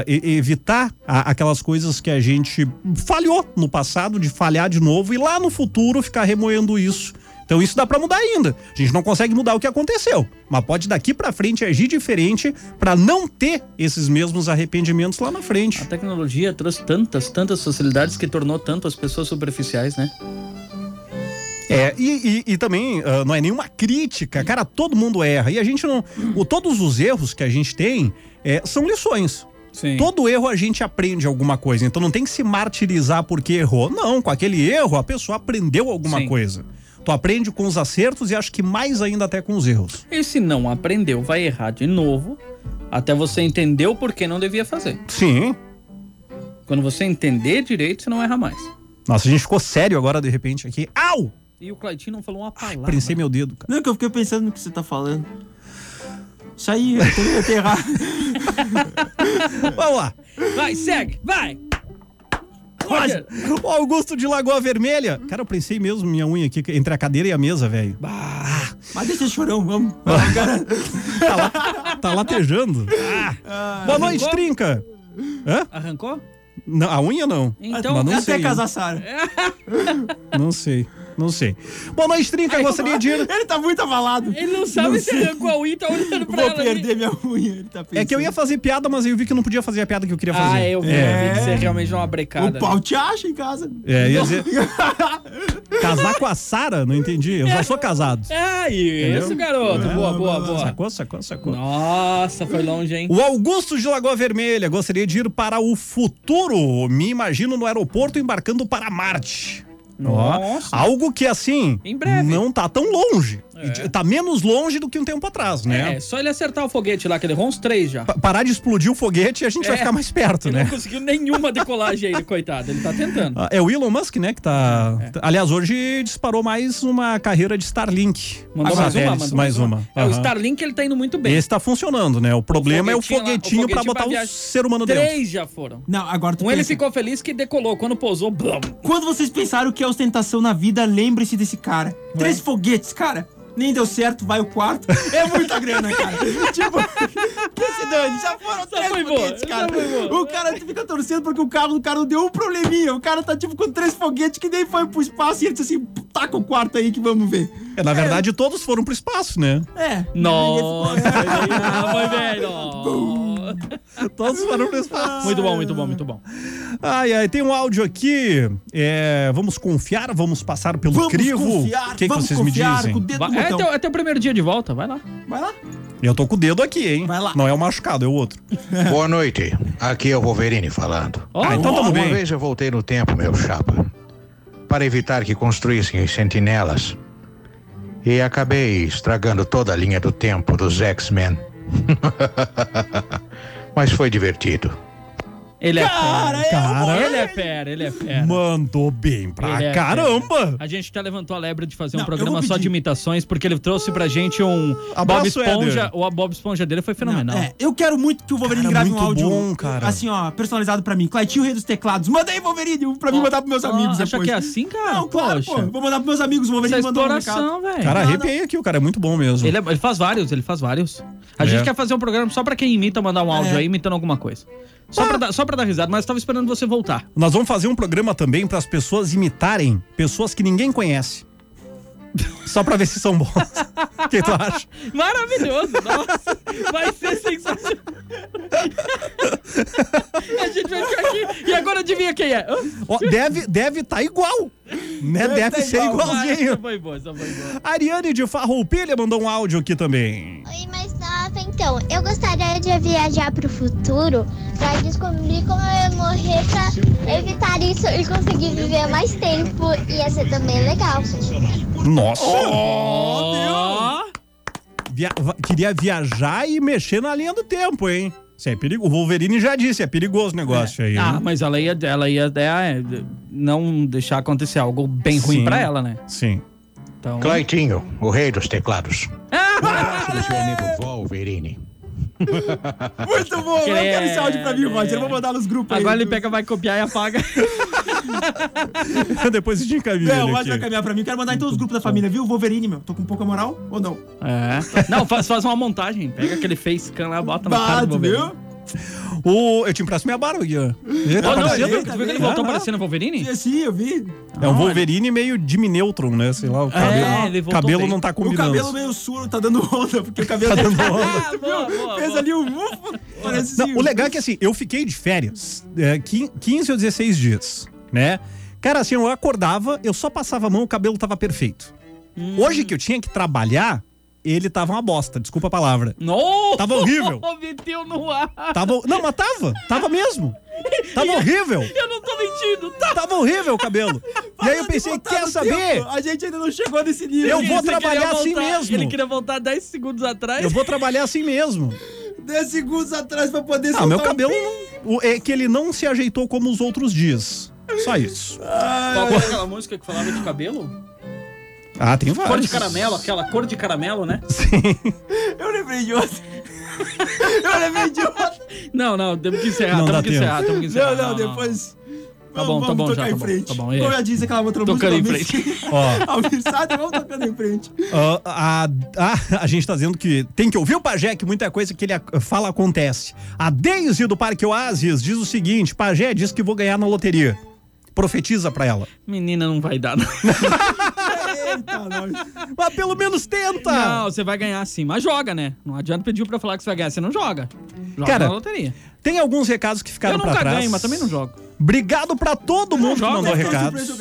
e- evitar a- aquelas coisas que a gente falhou no passado, de falhar de novo, e lá no futuro ficar remoendo isso. Então isso dá pra mudar ainda. A gente não consegue mudar o que aconteceu, mas pode daqui pra frente agir diferente pra não ter esses mesmos arrependimentos lá na frente. A tecnologia trouxe tantas, tantas facilidades que tornou tanto as pessoas superficiais, né? É, e, e- e também ah, não é nenhuma crítica, cara, todo mundo erra. E a gente não. O, todos os erros que a gente tem é, são lições. Sim. Todo erro a gente aprende alguma coisa, então não tem que se martirizar porque errou. Não, com aquele erro a pessoa aprendeu alguma Sim. coisa. Tu aprende com os acertos e acho que mais ainda até com os erros. E se não aprendeu, vai errar de novo, até você entender o porquê não devia fazer. Sim. Quando você entender direito, você não erra mais. Nossa, a gente ficou sério agora de repente aqui. Au! E o Claitinho não falou uma palavra. Prensei meu dedo, cara. Não, que eu fiquei pensando no que você tá falando. Isso aí, eu tô, eu errado. [LAUGHS] Vamos lá. Vai, segue, vai! Roger. O Augusto de Lagoa Vermelha. Cara, eu prensei mesmo minha unha aqui entre a cadeira e a mesa, velho. Mas deixa esse chorão, vamos. Tá, lá, tá latejando. Ah. Boa noite, arrancou? Trinca. Hã? Arrancou? Não, a unha não. Então, Mas não Até sei. casar Sara. Não sei. Não sei. Boa noite, Trinca. Gostaria de ir. Ele tá muito abalado. Ele não sabe Não se arrancou a unha e tá olhando pra Vou ela. ali. perder minha unha. Ele tá pensando. É que eu ia fazer piada, mas eu vi que não podia fazer a piada que eu queria fazer. Ah, eu vi. É. vi que você realmente deu uma brecada. O pau te acha em casa. É, ia dizer. [LAUGHS] Casar com a Sara? Não entendi. Eu já sou casado. É isso, Entendeu? garoto. É, boa, boa, boa. Sacou, sacou, sacou. Nossa, foi longe, hein? O Augusto de Lagoa Vermelha gostaria de ir para o futuro. Me imagino no aeroporto embarcando para Marte. Ó, Nossa. algo que assim Em breve. não tá tão longe. É. Tá menos longe do que um tempo atrás, né? É, só ele acertar o foguete lá, que ele errou uns três já. Pa- Parar de explodir o foguete e a gente vai É. ficar mais perto, Ele né? não conseguiu nenhuma decolagem ainda, coitado. Ele tá tentando. Ah, É o Elon Musk, né, que tá... É. Aliás, hoje disparou mais uma carreira de Starlink. Mandou Com mais uma? Mandou mais uma. É, o. Starlink ele tá indo muito bem. Esse tá funcionando, né? O problema é o foguetinho lá- o foguetinho botar pra o ser humano dentro. Três já foram. Não, agora tu Um ele pensa. ficou feliz que decolou. Quando pousou, blum. Quando vocês pensaram que é ostentação na vida, lembre-se desse cara. Três foguetes, cara. Nem deu certo, vai o quarto. É muita grana, cara. [LAUGHS] tipo, que se dane, já foram três foi boa, foguetes, essa cara. boa. O cara fica torcendo porque o carro do cara não deu um probleminha. O cara tá tipo com três foguetes que nem foi pro espaço e ele disse assim: taca o quarto aí que vamos ver. É, na verdade, todos foram pro espaço, né? É. Nossa, ah, foi velho. [LAUGHS] [LAUGHS] Todos foram pro espaço. Muito bom, muito bom, muito bom. Ai, ai, tem um áudio aqui. É, vamos confiar, vamos passar pelo Vamos crivo. confiar, o que, que vamos vocês me confiar dizem? com o dedo Vai- no É botão. teu, é teu primeiro dia de volta, vai lá. Vai lá. Eu tô com o dedo aqui, hein? Vai lá. Não é o machucado, é o outro. [LAUGHS] Boa noite, aqui é o Wolverine falando. Ah, então tamo Uma bem. vez eu voltei no tempo, meu chapa, para evitar que construíssem as sentinelas. E acabei estragando toda a linha do tempo dos X-Men. [LAUGHS] Mas foi divertido. Ele é Cara, fera. Cara, Ele é fera, ele é fera. mandou bem pra é caramba. fera. A gente até levantou a lebre de fazer um Não, eu programa só de imitações, porque ele trouxe pra gente um Bob Abraço, Esponja. Éder. O Bob Esponja dele foi fenomenal. É, eu quero muito que o Wolverine Cara, grave um áudio bom, cara. assim, ó, personalizado pra mim. Claitinho Rei dos Teclados. Manda aí, Wolverine, um pra mim Ó, mandar pros meus ó, amigos acha depois. que é assim, cara? Não, claro, Poxa. pô. Vou mandar pros meus amigos. O Wolverine é mandou um velho. Cara, Não, arrepiei aqui, o cara é muito bom mesmo. Ele, é- ele faz vários, ele faz vários. A É. gente quer fazer um programa só pra quem imita, mandar um áudio É. aí imitando alguma coisa. Só, pra dar, só pra dar risada, mas tava esperando você voltar. Nós vamos fazer um programa também para as pessoas imitarem pessoas que ninguém conhece. Só pra ver se são bons. O que tu acha? Maravilhoso, nossa, vai ser sensacional. A gente vai ficar aqui. E agora adivinha quem é? Ó, deve deve tá igual. Né? Deve, tá ser igual. Ah, igualzinho. essa foi boa, essa foi boa. Ariane de Farroupilha mandou um áudio aqui também. Oi, mais nova. Então, eu gostaria de viajar pro futuro pra descobrir como eu ia morrer pra evitar isso e conseguir viver mais tempo. Ia ser também legal. Nossa! Ó, Via- va- queria viajar e mexer na linha do tempo, hein? Isso é perigoso. O Wolverine já disse, é perigoso o negócio aí. Ah, hein? mas ela ia, ela ia é, não deixar acontecer algo bem ruim Sim. pra ela, né? Sim. Então. Claitinho, o rei dos teclados. Ah! Um abraço do seu amigo Wolverine. Muito bom. Eu quero esse áudio pra mim, Credo. Roger. Eu vou mandar nos grupos Agora aí. ele pega, vai copiar e apaga. [LAUGHS] [LAUGHS] Depois a gente encaminha Não, o vai caminhar pra mim. Quero mandar em todos os grupos da família, viu? Wolverine, meu. Tô com pouca moral ou não? É. Não, faz, faz uma montagem. Pega aquele facecam lá, bota na cara do Wolverine. viu? O, eu te empresto minha barba tá Oh, não, você viu, tu viu que ele voltou parecendo Wolverine? Sim, Sim, eu vi. É um Wolverine meio Jimmy Neutron, né? Sei lá, o cabelo, ele voltou cabelo bem. não tá O combinando. cabelo meio surdo, tá dando onda, porque o cabelo Tá dando onda. [LAUGHS] Ah, boa, boa, fez boa. ali um ufo. Parece Não, assim, o legal é que assim, eu fiquei de férias é, quin- 15 ou 16 dias, né? Cara, assim, eu acordava, eu só passava a mão, o cabelo tava perfeito. Hum. Hoje que eu tinha que trabalhar, ele tava uma bosta, desculpa a palavra. Não! Tava horrível. [LAUGHS] Meteu no ar. Tava, não, mas tava, tava mesmo. Tava horrível. [LAUGHS] Eu não tô mentindo, tá? Tava horrível o cabelo. E aí eu pensei, quer saber? tempo, A gente ainda não chegou nesse nível. Eu vou trabalhar assim voltar- mesmo. Ele queria voltar 10 segundos atrás. Eu vou trabalhar assim mesmo. 10 segundos atrás pra poder Ah, meu um cabelo pi. não, é que ele não se ajeitou como os outros dias. Só isso. Qual foi aquela música que falava de cabelo? Ah, tem vários. Cor de caramelo, aquela cor de caramelo, né? Eu lembrei de outra. [LAUGHS] Eu lembrei de outra. Não, não, temos que encerrar, Não temos que tempo. encerrar, temos que encerrar. Não, não, depois. Tá bom, tá bom, tocar já, tá em bom, frente. tá bom, é. Como eu disse aquela outra Tocando em música. frente. Ó. [LAUGHS] Almissado, vamos tocando em frente. Ah, a, a, a gente tá dizendo que tem que ouvir o Pajé, que muita coisa que ele fala acontece. A Deise do Parque Oasis diz o seguinte: Pajé diz que vou ganhar na loteria. Profetiza pra ela. Menina, não vai dar. Não. Eita. Mas pelo menos tenta! Não, você vai ganhar sim, mas joga, né? Não adianta pedir pra falar que você vai ganhar, você não joga. Joga Cara, na loteria. Tem alguns recados que ficaram Eu pra nunca trás. ganho, mas também não jogo. Obrigado pra todo mundo que jogo, mandou né? recado. Se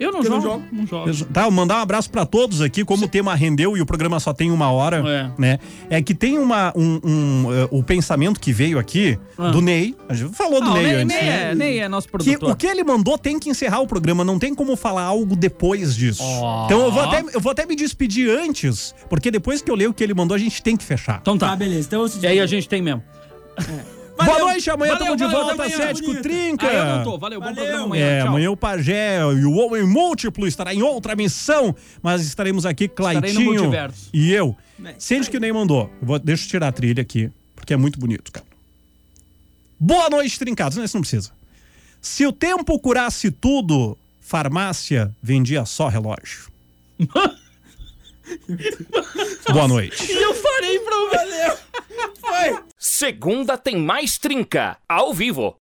eu Eu não porque jogo, não jogo. Tá, eu mandar um abraço pra todos aqui, como o tema rendeu e o programa só tem uma hora, É. né? É que tem uma, um, um, eh, o pensamento que veio aqui Ah. do Ney, a gente falou do Ah, Ney, Ney, antes. Ney né? é, Ney é nosso Que produtor. o que ele mandou tem que encerrar o programa, não tem como falar algo depois disso. Ó. Então eu vou, até, eu vou até me despedir antes, porque depois que eu ler o que ele mandou, a gente tem que fechar. Então tá. Tá, beleza. Então, E aí a gente tem mesmo. Boa noite, amanhã Valeu, estamos de valeu, volta às sete com trinca. Ah, eu não tô. Valeu, bom programa amanhã. É, Tchau. amanhã o Pajé e o Homem Múltiplo estará em outra missão, mas estaremos aqui, Claitinho e eu. Bem, Sente que o Ney mandou. Eu vou, deixa eu tirar a trilha aqui, porque é muito bonito, cara. Boa noite, trincados. Não, isso não precisa. Se o tempo curasse tudo, farmácia vendia só relógio. [LAUGHS] Boa noite. E eu farei pra valeu. Segunda tem mais trinca, ao vivo.